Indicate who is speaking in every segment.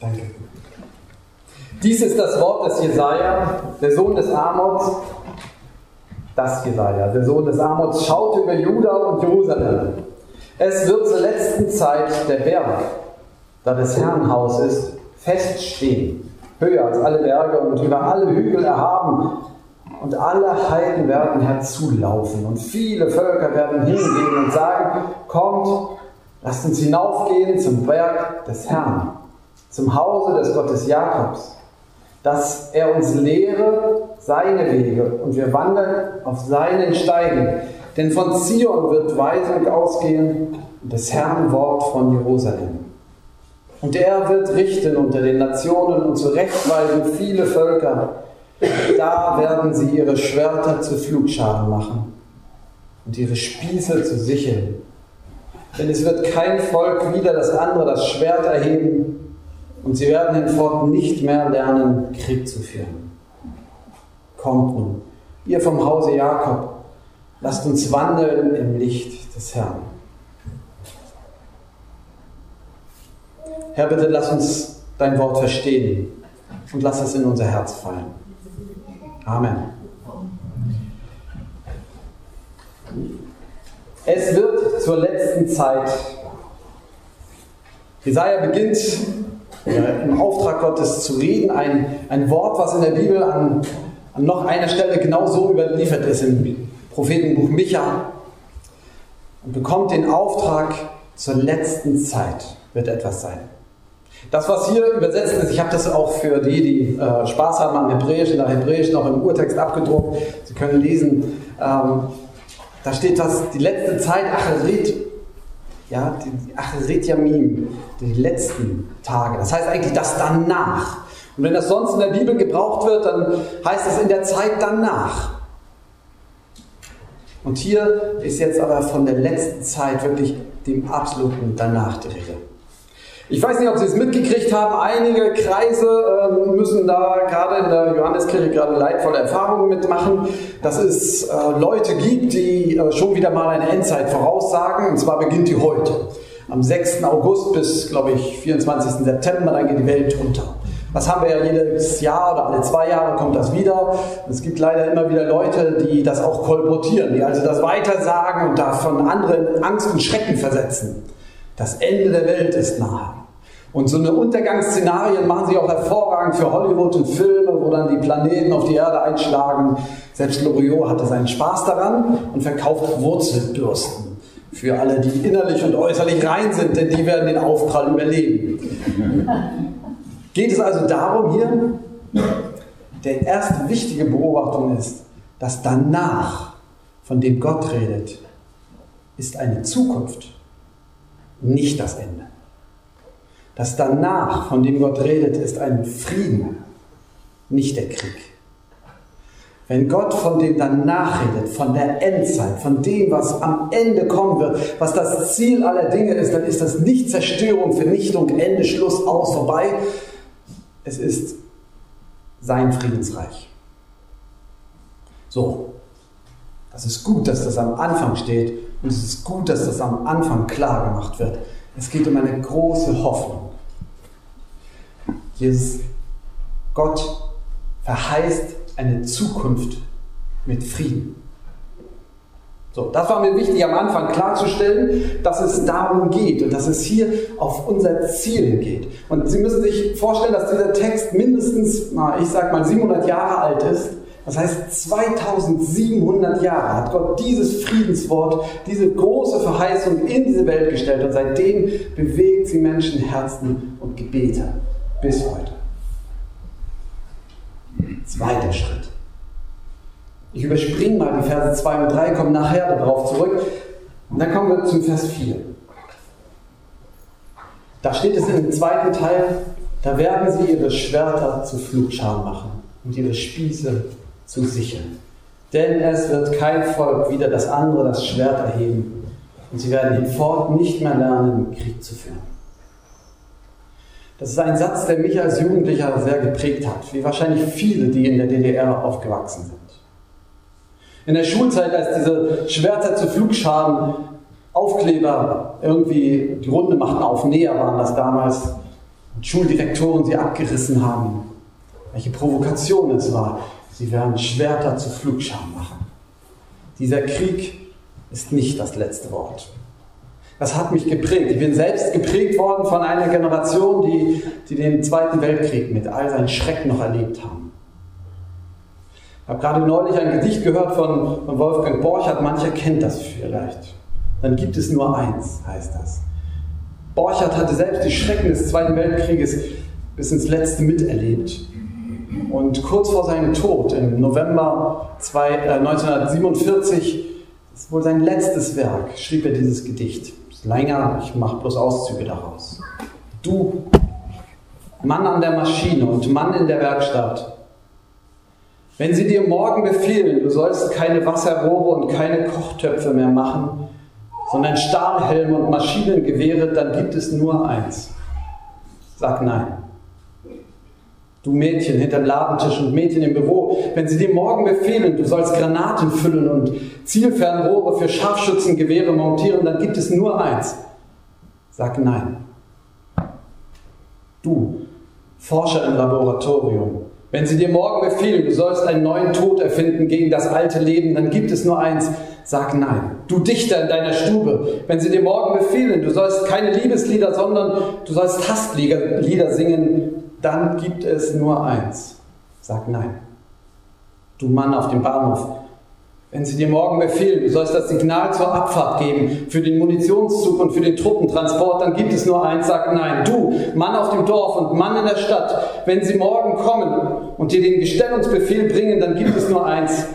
Speaker 1: Danke. Dies ist das Wort des Jesaja, der Sohn des Amos. Das Jesaja, der Sohn des Amos, schaut über Juda und Jerusalem. Es wird zur letzten Zeit der Berg, da des Herrn Haus ist, feststehen, höher als alle Berge und über alle Hügel erhaben. Und alle Heiden werden herzulaufen und viele Völker werden hingehen und sagen, kommt, lasst uns hinaufgehen zum Berg des Herrn, zum Hause des Gottes Jakobs dass er uns lehre seine Wege und wir wandern auf seinen Steigen. Denn von Zion wird Weisung ausgehen und des Herrn Wort von Jerusalem. Und er wird richten unter den Nationen und zurechtweisen viele Völker. Da werden sie ihre Schwerter zu Flugscharen machen und ihre Spieße zu Sicheln. Denn es wird kein Volk wieder das andere das Schwert erheben, und sie werden hinfort nicht mehr lernen, Krieg zu führen. Kommt nun, ihr vom Hause Jakob, lasst uns wandeln im Licht des Herrn. Herr, bitte lass uns dein Wort verstehen und lass es in unser Herz fallen. Amen. Es wird zur letzten Zeit. Jesaja beginnt äh, im Auftrag Gottes zu reden. Ein, ein Wort, was in der Bibel an, an noch einer Stelle genau so überliefert ist, im Prophetenbuch Micha. Und bekommt den Auftrag, zur letzten Zeit wird etwas sein. Das, was hier übersetzt ist, ich habe das auch für die, die äh, Spaß haben am Hebräischen, nach Hebräisch noch im Urtext abgedruckt. Sie können lesen, ähm, da steht das, die letzte Zeit, Acherit, ja, die Acherit Yamim, die letzten Tage. Das heißt eigentlich das danach. Und wenn das sonst in der Bibel gebraucht wird, dann heißt es in der Zeit danach. Und hier ist jetzt aber von der letzten Zeit wirklich dem absoluten danach die Rede. Ich weiß nicht, ob Sie es mitgekriegt haben. Einige Kreise äh, müssen da gerade in der Johanneskirche gerade leidvolle Erfahrungen mitmachen, dass es äh, Leute gibt, die äh, schon wieder mal eine Endzeit voraussagen. Und zwar beginnt die heute. Am 6. August bis, glaube ich, 24. September, dann geht die Welt unter. Das haben wir ja jedes Jahr oder alle zwei Jahre kommt das wieder. Es gibt leider immer wieder Leute, die das auch kolportieren, die also das weitersagen und davon andere in Angst und Schrecken versetzen. Das Ende der Welt ist nahe. Und so eine Untergangsszenarien machen sich auch hervorragend für Hollywood und Filme, wo dann die Planeten auf die Erde einschlagen. Selbst Loriot hatte seinen Spaß daran und verkauft Wurzelbürsten für alle, die innerlich und äußerlich rein sind, denn die werden den Aufprall überleben. Geht es also darum hier, der erste wichtige Beobachtung ist, dass danach, von dem Gott redet, ist eine Zukunft, nicht das Ende. Das danach, von dem Gott redet, ist ein Frieden, nicht der Krieg. Wenn Gott von dem danach redet, von der Endzeit, von dem, was am Ende kommen wird, was das Ziel aller Dinge ist, dann ist das nicht Zerstörung, Vernichtung, Ende, Schluss, aus, vorbei. Es ist sein Friedensreich. So, das ist gut, dass das am Anfang steht und es ist gut, dass das am Anfang klar gemacht wird. Es geht um eine große Hoffnung. Jesus, Gott verheißt eine Zukunft mit Frieden. So, das war mir wichtig am Anfang klarzustellen, dass es darum geht und dass es hier auf unser Ziel geht. Und Sie müssen sich vorstellen, dass dieser Text mindestens, na, ich sag mal, 700 Jahre alt ist. Das heißt, 2700 Jahre hat Gott dieses Friedenswort, diese große Verheißung in diese Welt gestellt und seitdem bewegt sie Menschen, Herzen und Gebete bis heute. Zweiter Schritt. Ich überspringe mal die Verse 2 und 3, komme nachher darauf zurück. Und dann kommen wir zum Vers 4. Da steht es im zweiten Teil, da werden sie ihre Schwerter zu Flugscharen machen und ihre Spieße zu sichern. Denn es wird kein Volk wieder das andere das Schwert erheben und sie werden hinfort nicht mehr lernen, Krieg zu führen. Das ist ein Satz, der mich als Jugendlicher sehr geprägt hat, wie wahrscheinlich viele, die in der DDR aufgewachsen sind. In der Schulzeit, als diese Schwerter zu Flugschaden Aufkleber irgendwie die Runde machten, auf Näher waren das damals, und Schuldirektoren sie abgerissen haben, welche Provokation es war. Sie werden Schwerter zu Flugscham machen. Dieser Krieg ist nicht das letzte Wort. Das hat mich geprägt. Ich bin selbst geprägt worden von einer Generation, die, die den Zweiten Weltkrieg mit all seinen Schrecken noch erlebt haben. Ich habe gerade neulich ein Gedicht gehört von, von Wolfgang Borchardt, mancher kennt das vielleicht. Dann gibt es nur eins, heißt das. Borchardt hatte selbst die Schrecken des Zweiten Weltkrieges bis ins Letzte miterlebt. Und kurz vor seinem Tod im November 1947, äh, das ist wohl sein letztes Werk, schrieb er dieses Gedicht. Länger, ich mache bloß Auszüge daraus. Du, Mann an der Maschine und Mann in der Werkstatt, wenn sie dir morgen befehlen, du sollst keine Wasserrohre und keine Kochtöpfe mehr machen, sondern Stahlhelme und Maschinengewehre, dann gibt es nur eins. Sag nein. Du Mädchen hinterm Ladentisch und Mädchen im Büro, wenn sie dir morgen befehlen, du sollst Granaten füllen und Zielfernrohre für Scharfschützengewehre montieren, dann gibt es nur eins. Sag nein. Du, Forscher im Laboratorium, wenn sie dir morgen befehlen, du sollst einen neuen Tod erfinden gegen das alte Leben, dann gibt es nur eins, sag nein. Du Dichter in deiner Stube, wenn sie dir morgen befehlen, du sollst keine Liebeslieder, sondern du sollst Hasslieder singen, dann gibt es nur eins, sag nein. Du Mann auf dem Bahnhof, wenn sie dir morgen befehlen, du sollst das Signal zur Abfahrt geben für den Munitionszug und für den Truppentransport, dann gibt es nur eins, sag nein. Du, Mann auf dem Dorf und Mann in der Stadt, wenn sie morgen kommen und dir den Gestellungsbefehl bringen, dann gibt es nur eins,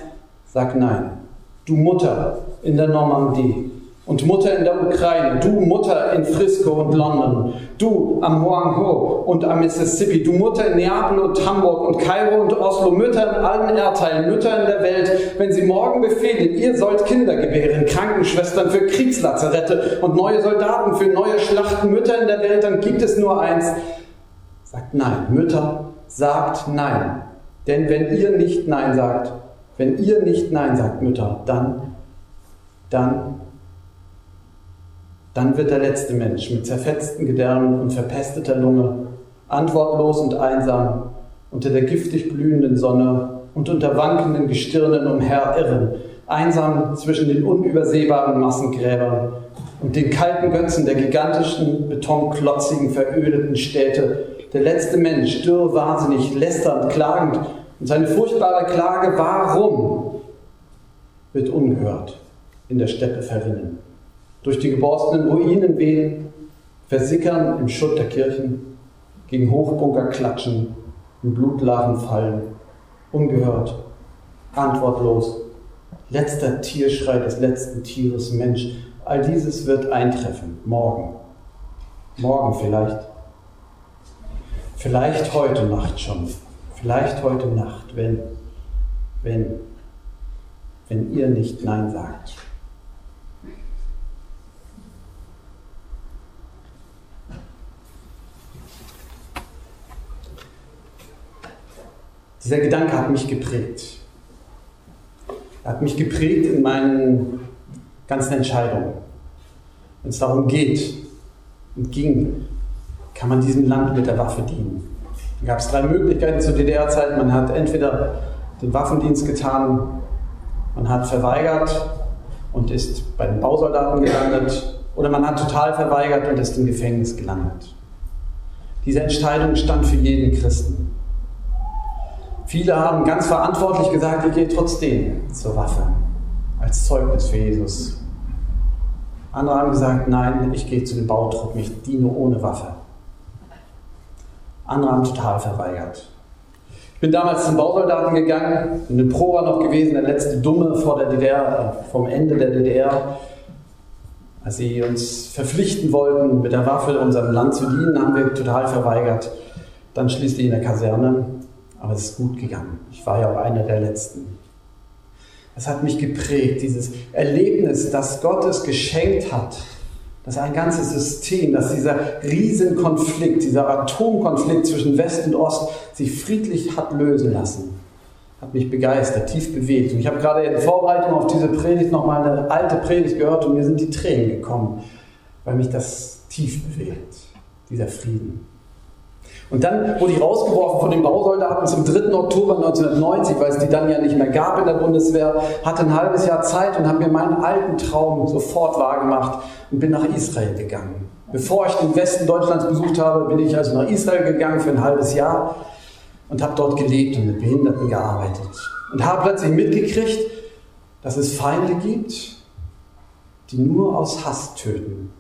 Speaker 1: sag nein. Du Mutter in der Normandie, und Mutter in der Ukraine, du Mutter in Frisco und London, du am Hoang Ho und am Mississippi, du Mutter in Neapel und Hamburg und Kairo und Oslo, Mütter in allen Erdteilen, Mütter in der Welt, wenn sie morgen befehlen, ihr sollt Kinder gebären, Krankenschwestern für Kriegslazarette und neue Soldaten für neue Schlachten, Mütter in der Welt, dann gibt es nur eins. Sagt nein, Mütter, sagt nein. Denn wenn ihr nicht nein sagt, wenn ihr nicht nein sagt, Mütter, dann, dann dann wird der letzte Mensch mit zerfetzten Gedärmen und verpesteter Lunge, antwortlos und einsam, unter der giftig blühenden Sonne und unter wankenden Gestirnen umherirren, einsam zwischen den unübersehbaren Massengräbern und den kalten Götzen der gigantischen, betonklotzigen, verödeten Städte. Der letzte Mensch, dürr, wahnsinnig, lästernd, klagend und seine furchtbare Klage, warum, wird ungehört in der Steppe verrinnen durch die geborstenen Ruinen wehen, versickern im Schutt der Kirchen, gegen Hochbunker klatschen, in Blutlachen fallen, ungehört, antwortlos, letzter Tierschrei des letzten Tieres, Mensch, all dieses wird eintreffen, morgen. Morgen vielleicht. Vielleicht heute Nacht schon. Vielleicht heute Nacht, wenn, wenn, wenn ihr nicht Nein sagt. Dieser Gedanke hat mich geprägt. Er hat mich geprägt in meinen ganzen Entscheidungen. Wenn es darum geht und ging, kann man diesem Land mit der Waffe dienen. Da gab es drei Möglichkeiten zur DDR-Zeit. Man hat entweder den Waffendienst getan, man hat verweigert und ist bei den Bausoldaten gelandet, oder man hat total verweigert und ist im Gefängnis gelandet. Diese Entscheidung stand für jeden Christen. Viele haben ganz verantwortlich gesagt, ich gehe trotzdem zur Waffe als Zeugnis für Jesus. Andere haben gesagt, nein, ich gehe zu den Bautruppen, ich diene ohne Waffe. Andere haben total verweigert. Ich bin damals zum Bausoldaten gegangen, in Prora noch gewesen, der letzte Dumme vor der DDR, vom Ende der DDR. Als sie uns verpflichten wollten, mit der Waffe unserem Land zu dienen, haben wir total verweigert. Dann schließlich in der Kaserne aber es ist gut gegangen. Ich war ja auch einer der Letzten. Es hat mich geprägt, dieses Erlebnis, dass Gott es geschenkt hat, dass ein ganzes System, dass dieser Riesenkonflikt, dieser Atomkonflikt zwischen West und Ost sich friedlich hat lösen lassen, hat mich begeistert, tief bewegt. Und ich habe gerade in Vorbereitung auf diese Predigt nochmal eine alte Predigt gehört und mir sind die Tränen gekommen, weil mich das tief bewegt, dieser Frieden. Und dann wurde ich rausgeworfen von den Bausoldaten zum 3. Oktober 1990, weil es die dann ja nicht mehr gab in der Bundeswehr, hatte ein halbes Jahr Zeit und habe mir meinen alten Traum sofort wahrgemacht und bin nach Israel gegangen. Bevor ich den Westen Deutschlands besucht habe, bin ich also nach Israel gegangen für ein halbes Jahr und habe dort gelebt und mit Behinderten gearbeitet. Und habe plötzlich mitgekriegt, dass es Feinde gibt, die nur aus Hass töten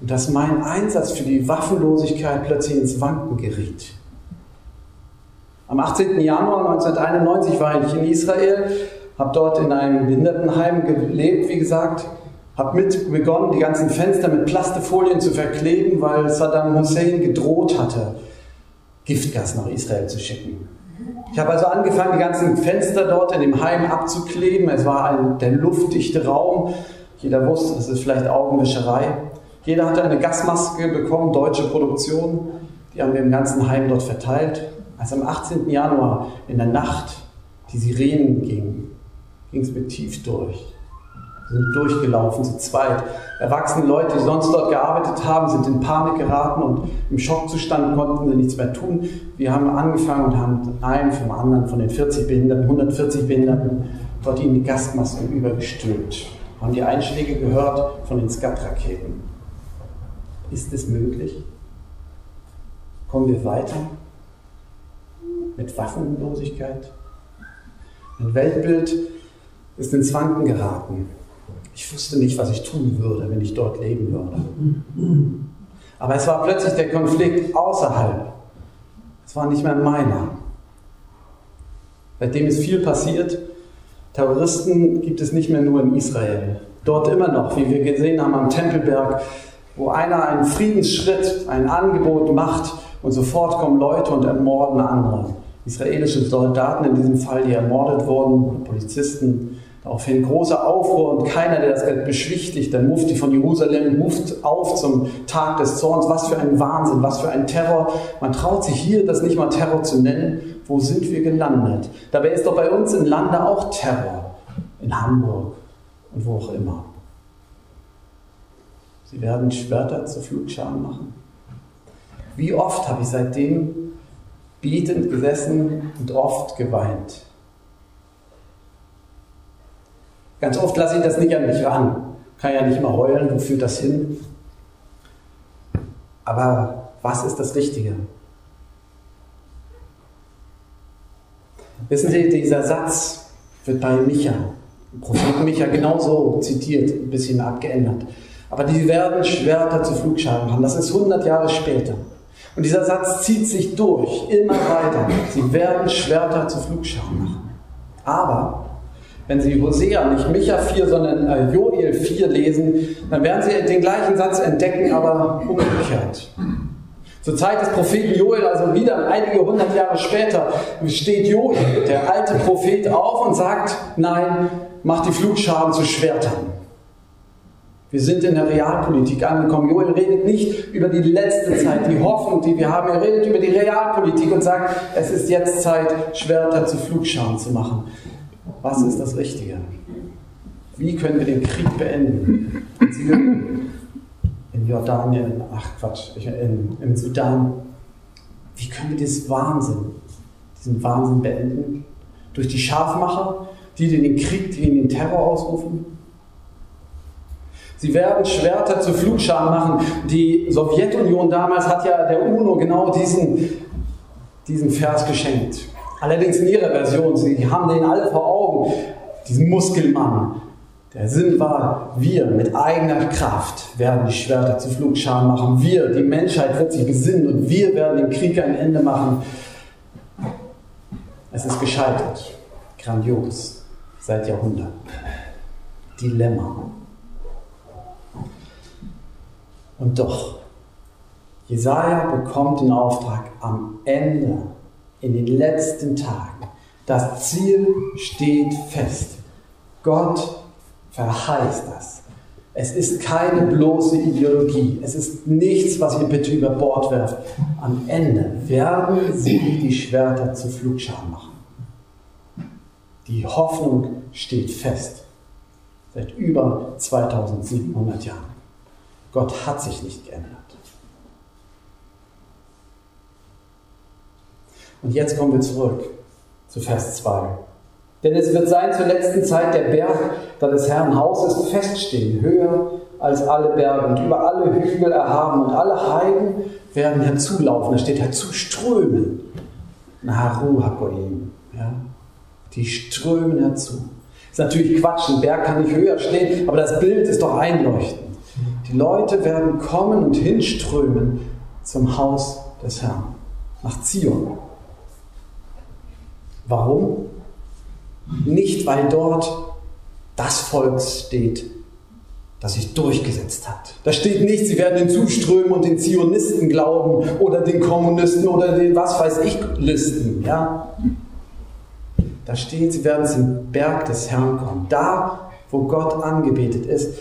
Speaker 1: und dass mein Einsatz für die Waffenlosigkeit plötzlich ins Wanken geriet. Am 18. Januar 1991 war ich in Israel, habe dort in einem Behindertenheim gelebt, wie gesagt, habe mit begonnen, die ganzen Fenster mit Plastefolien zu verkleben, weil Saddam Hussein gedroht hatte, Giftgas nach Israel zu schicken. Ich habe also angefangen, die ganzen Fenster dort in dem Heim abzukleben. Es war ein, der luftdichte Raum. Jeder wusste, das ist vielleicht Augenwischerei. Jeder hatte eine Gasmaske bekommen, deutsche Produktion. Die haben wir im ganzen Heim dort verteilt. Als am 18. Januar in der Nacht die Sirenen gingen, ging es mir tief durch. Wir sind durchgelaufen zu zweit. Erwachsene Leute, die sonst dort gearbeitet haben, sind in Panik geraten und im Schockzustand konnten sie nichts mehr tun. Wir haben angefangen und haben einen vom anderen, von den 40 Behinderten, 140 Behinderten, dort ihnen die Gasmasken übergestülpt. Haben die Einschläge gehört von den Skat-Raketen. Ist es möglich? Kommen wir weiter mit Waffenlosigkeit? Mein Weltbild ist ins Wanken geraten. Ich wusste nicht, was ich tun würde, wenn ich dort leben würde. Aber es war plötzlich der Konflikt außerhalb. Es war nicht mehr meiner. Seitdem ist viel passiert. Terroristen gibt es nicht mehr nur in Israel. Dort immer noch, wie wir gesehen haben am Tempelberg, wo einer einen Friedensschritt, ein Angebot macht und sofort kommen Leute und ermorden andere. Israelische Soldaten in diesem Fall, die ermordet wurden, Polizisten. Daraufhin großer Aufruhr und keiner, der das beschwichtigt. Der Mufti von Jerusalem ruft auf zum Tag des Zorns. Was für ein Wahnsinn, was für ein Terror. Man traut sich hier, das nicht mal Terror zu nennen. Wo sind wir gelandet? Dabei ist doch bei uns im Lande auch Terror. In Hamburg und wo auch immer. Sie werden Schwerter zu Flugscharen machen. Wie oft habe ich seitdem bietend gesessen und oft geweint. Ganz oft lasse ich das nicht an mich ran. Kann ja nicht mal heulen, wo führt das hin? Aber was ist das Richtige? Wissen Sie, dieser Satz wird bei Micha, Prophet Micha, genauso zitiert, ein bisschen abgeändert. Aber die werden Schwerter zu Flugscharen haben. Das ist 100 Jahre später. Und dieser Satz zieht sich durch, immer weiter. Sie werden Schwerter zu Flugscharen machen. Aber wenn Sie Hosea, nicht Micha 4, sondern äh, Joel 4 lesen, dann werden Sie den gleichen Satz entdecken, aber umgekehrt. Zur Zeit des Propheten Joel, also wieder einige hundert Jahre später, steht Joel, der alte Prophet, auf und sagt, nein, mach die Flugscharen zu Schwertern. Wir sind in der Realpolitik angekommen. Joel redet nicht über die letzte Zeit, die Hoffnung, die wir haben. Er redet über die Realpolitik und sagt, es ist jetzt Zeit, Schwerter zu Flugscharen zu machen. Was ist das Richtige? Wie können wir den Krieg beenden? In Jordanien, ach Quatsch, in, im Sudan. Wie können wir diesen Wahnsinn, diesen Wahnsinn beenden? Durch die Scharfmacher, die den Krieg, die den Terror ausrufen? Sie werden Schwerter zu Flugscharen machen. Die Sowjetunion damals hat ja der UNO genau diesen, diesen Vers geschenkt. Allerdings in ihrer Version. Sie haben den alle vor Augen. Diesen Muskelmann. Der Sinn war, wir mit eigener Kraft werden die Schwerter zu Flugscharen machen. Wir, die Menschheit wird sich besinnen und wir werden dem Krieg ein Ende machen. Es ist gescheitert. Grandios. Seit Jahrhunderten. Dilemma. Und doch, Jesaja bekommt den Auftrag am Ende, in den letzten Tagen. Das Ziel steht fest. Gott verheißt das. Es ist keine bloße Ideologie. Es ist nichts, was ihr bitte über Bord werft. Am Ende werden sie die Schwerter zu Flugscharen machen. Die Hoffnung steht fest. Seit über 2700 Jahren. Gott hat sich nicht geändert. Und jetzt kommen wir zurück zu Vers 2. Denn es wird sein zur letzten Zeit der Berg, da des Herrn Haus ist, feststehen, höher als alle Berge und über alle Hügel erhaben und alle Heiden werden herzulaufen. Da steht herzuströmen. Naharu Hakoim. Ja? Die strömen herzu. Ist natürlich Quatsch, ein Berg kann nicht höher stehen, aber das Bild ist doch einleuchtend. Die Leute werden kommen und hinströmen zum Haus des Herrn, nach Zion. Warum? Nicht, weil dort das Volk steht, das sich durchgesetzt hat. Da steht nicht, sie werden hinzuströmen und den Zionisten glauben oder den Kommunisten oder den was weiß ich Listen. Ja? Da steht, sie werden zum Berg des Herrn kommen. Da, wo Gott angebetet ist,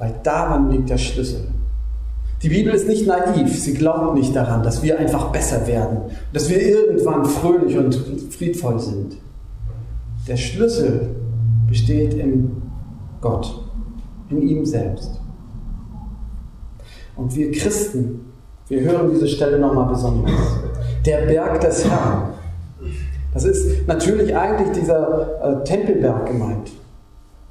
Speaker 1: weil daran liegt der Schlüssel. Die Bibel ist nicht naiv, sie glaubt nicht daran, dass wir einfach besser werden, dass wir irgendwann fröhlich und friedvoll sind. Der Schlüssel besteht in Gott, in ihm selbst. Und wir Christen, wir hören diese Stelle nochmal besonders. Der Berg des Herrn. Das ist natürlich eigentlich dieser äh, Tempelberg gemeint.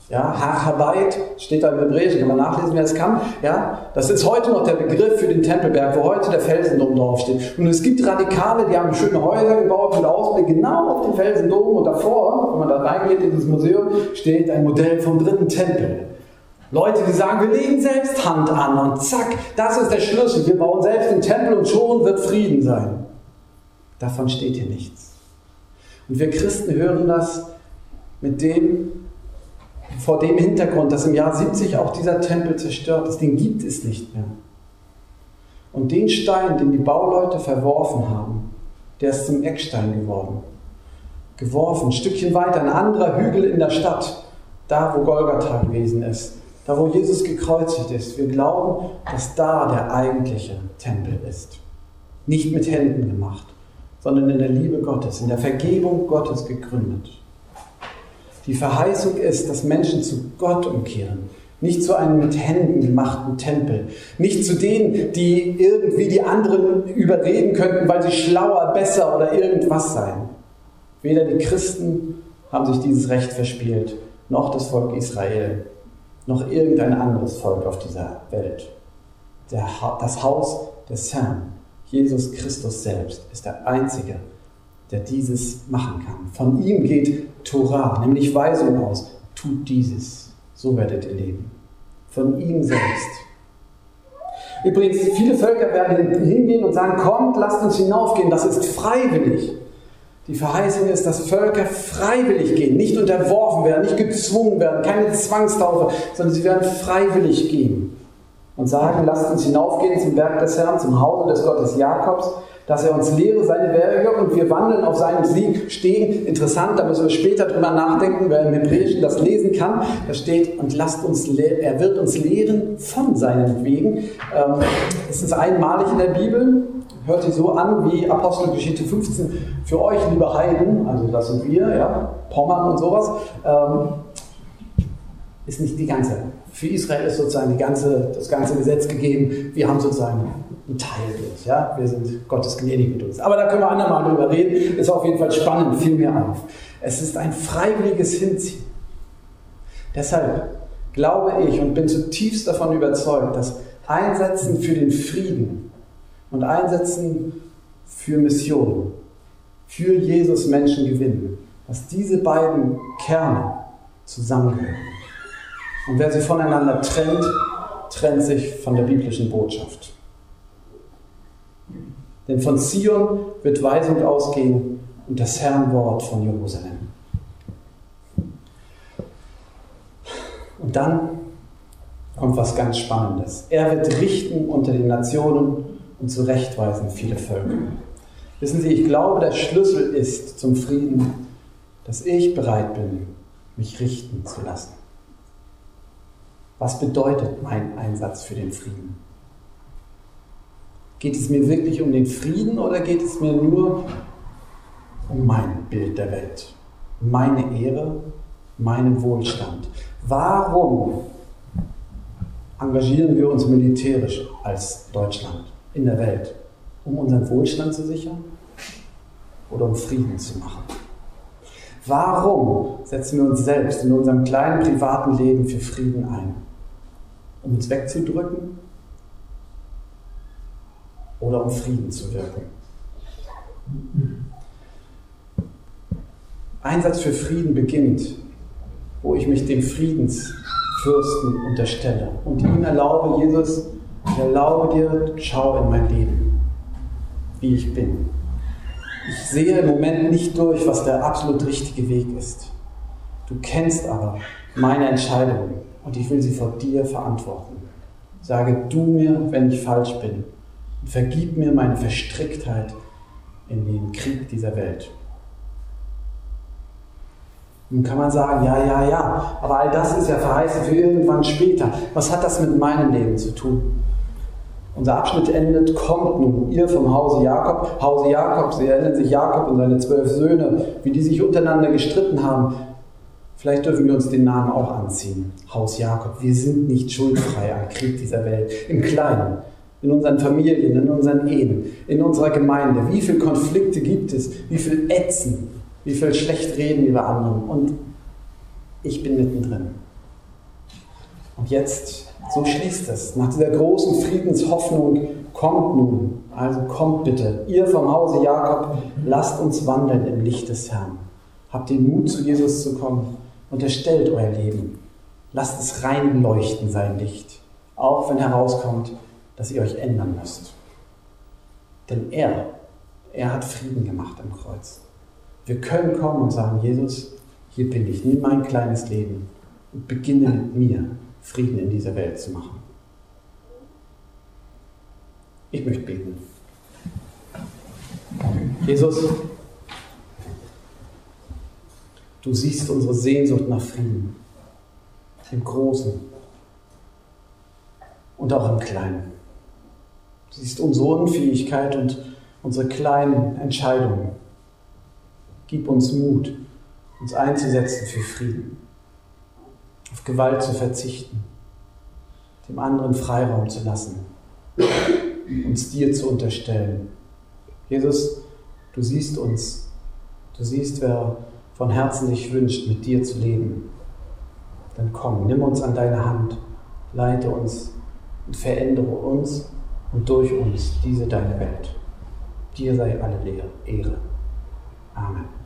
Speaker 1: Ja, Hachabait steht da im Hebräischen, kann man nachlesen, wer es kann. Ja, das ist heute noch der Begriff für den Tempelberg, wo heute der Felsendom draufsteht. Und es gibt Radikale, die haben schöne Häuser gebaut mit Ausblick genau auf den Felsendom und davor, wenn man da reingeht in das Museum, steht ein Modell vom dritten Tempel. Leute, die sagen, wir legen selbst Hand an und zack, das ist der Schlüssel. Wir bauen selbst den Tempel und schon wird Frieden sein. Davon steht hier nichts. Und wir Christen hören das mit dem, vor dem Hintergrund, dass im Jahr 70 auch dieser Tempel zerstört ist, den gibt es nicht mehr. Und den Stein, den die Bauleute verworfen haben, der ist zum Eckstein geworden. Geworfen, ein Stückchen weiter, ein anderer Hügel in der Stadt, da wo Golgatha gewesen ist, da wo Jesus gekreuzigt ist. Wir glauben, dass da der eigentliche Tempel ist. Nicht mit Händen gemacht, sondern in der Liebe Gottes, in der Vergebung Gottes gegründet. Die Verheißung ist, dass Menschen zu Gott umkehren. Nicht zu einem mit Händen gemachten Tempel. Nicht zu denen, die irgendwie die anderen überreden könnten, weil sie schlauer, besser oder irgendwas seien. Weder die Christen haben sich dieses Recht verspielt, noch das Volk Israel, noch irgendein anderes Volk auf dieser Welt. Der, das Haus des Herrn, Jesus Christus selbst, ist der Einzige, der dieses machen kann. Von ihm geht Torah, nämlich Weisung aus. Tut dieses, so werdet ihr leben. Von ihm selbst. Übrigens, viele Völker werden hingehen und sagen, kommt, lasst uns hinaufgehen, das ist freiwillig. Die Verheißung ist, dass Völker freiwillig gehen, nicht unterworfen werden, nicht gezwungen werden, keine Zwangstaufe, sondern sie werden freiwillig gehen und sagen, lasst uns hinaufgehen zum Berg des Herrn, zum Hause des Gottes Jakobs, dass er uns lehre seine Werke und wir wandeln auf seinem Sieg stehen. Interessant, da müssen wir später drüber nachdenken, wer im Hebräischen das lesen kann. Da steht, und lasst uns, er wird uns lehren von seinen Wegen. Ähm, es ist einmalig in der Bibel, hört sich so an wie Apostelgeschichte 15 für euch, liebe Heiden, also das sind wir, ja, Pommern und sowas, ähm, ist nicht die ganze. Für Israel ist sozusagen ganze, das ganze Gesetz gegeben. Wir haben sozusagen ein Teil durch. Ja? Wir sind Gottes gnädig mit uns. Aber da können wir andermal drüber reden. Ist auf jeden Fall spannend, fiel mir auf. Es ist ein freiwilliges Hinziehen. Deshalb glaube ich und bin zutiefst davon überzeugt, dass Einsetzen für den Frieden und Einsetzen für Mission, für Jesus Menschen gewinnen, dass diese beiden Kerne zusammengehören. Und wer sie voneinander trennt, trennt sich von der biblischen Botschaft. Denn von Zion wird Weisung ausgehen und das Herrnwort von Jerusalem. Und dann kommt was ganz Spannendes. Er wird richten unter den Nationen und zurechtweisen viele Völker. Wissen Sie, ich glaube, der Schlüssel ist zum Frieden, dass ich bereit bin, mich richten zu lassen. Was bedeutet mein Einsatz für den Frieden? Geht es mir wirklich um den Frieden oder geht es mir nur um mein Bild der Welt? Meine Ehre, meinen Wohlstand? Warum engagieren wir uns militärisch als Deutschland in der Welt? Um unseren Wohlstand zu sichern? oder um Frieden zu machen? Warum setzen wir uns selbst in unserem kleinen privaten Leben für Frieden ein? Um uns wegzudrücken oder um Frieden zu wirken? Einsatz für Frieden beginnt, wo ich mich dem Friedensfürsten unterstelle und ihm erlaube, Jesus, ich erlaube dir, schau in mein Leben, wie ich bin. Ich sehe im Moment nicht durch, was der absolut richtige Weg ist. Du kennst aber meine Entscheidungen und ich will sie vor dir verantworten. Sage du mir, wenn ich falsch bin und vergib mir meine Verstricktheit in den Krieg dieser Welt. Nun kann man sagen, ja, ja, ja, aber all das ist ja verheißen für irgendwann später. Was hat das mit meinem Leben zu tun? Unser Abschnitt endet, kommt nun ihr vom Hause Jakob. Hause Jakob, Sie erinnern sich Jakob und seine zwölf Söhne, wie die sich untereinander gestritten haben. Vielleicht dürfen wir uns den Namen auch anziehen. Haus Jakob. Wir sind nicht schuldfrei am Krieg dieser Welt. Im Kleinen, in unseren Familien, in unseren Ehen, in unserer Gemeinde. Wie viele Konflikte gibt es? Wie viel Ätzen? wie viel schlecht reden über andere. Und ich bin mittendrin. Und jetzt, so schließt es. Nach dieser großen Friedenshoffnung kommt nun, also kommt bitte, ihr vom Hause Jakob, lasst uns wandeln im Licht des Herrn. Habt den Mut, zu Jesus zu kommen. Unterstellt euer Leben. Lasst es rein leuchten, sein Licht. Auch wenn herauskommt, dass ihr euch ändern müsst. Denn er, er hat Frieden gemacht am Kreuz. Wir können kommen und sagen, Jesus, hier bin ich, nimm mein kleines Leben und beginne mit mir Frieden in dieser Welt zu machen. Ich möchte beten. Jesus, du siehst unsere Sehnsucht nach Frieden, im Großen und auch im Kleinen. Du siehst unsere Unfähigkeit und unsere kleinen Entscheidungen. Gib uns Mut, uns einzusetzen für Frieden, auf Gewalt zu verzichten, dem anderen Freiraum zu lassen, uns dir zu unterstellen. Jesus, du siehst uns, du siehst, wer von Herzen sich wünscht, mit dir zu leben. Dann komm, nimm uns an deine Hand, leite uns und verändere uns und durch uns diese deine Welt. Dir sei alle Ehre. Amen.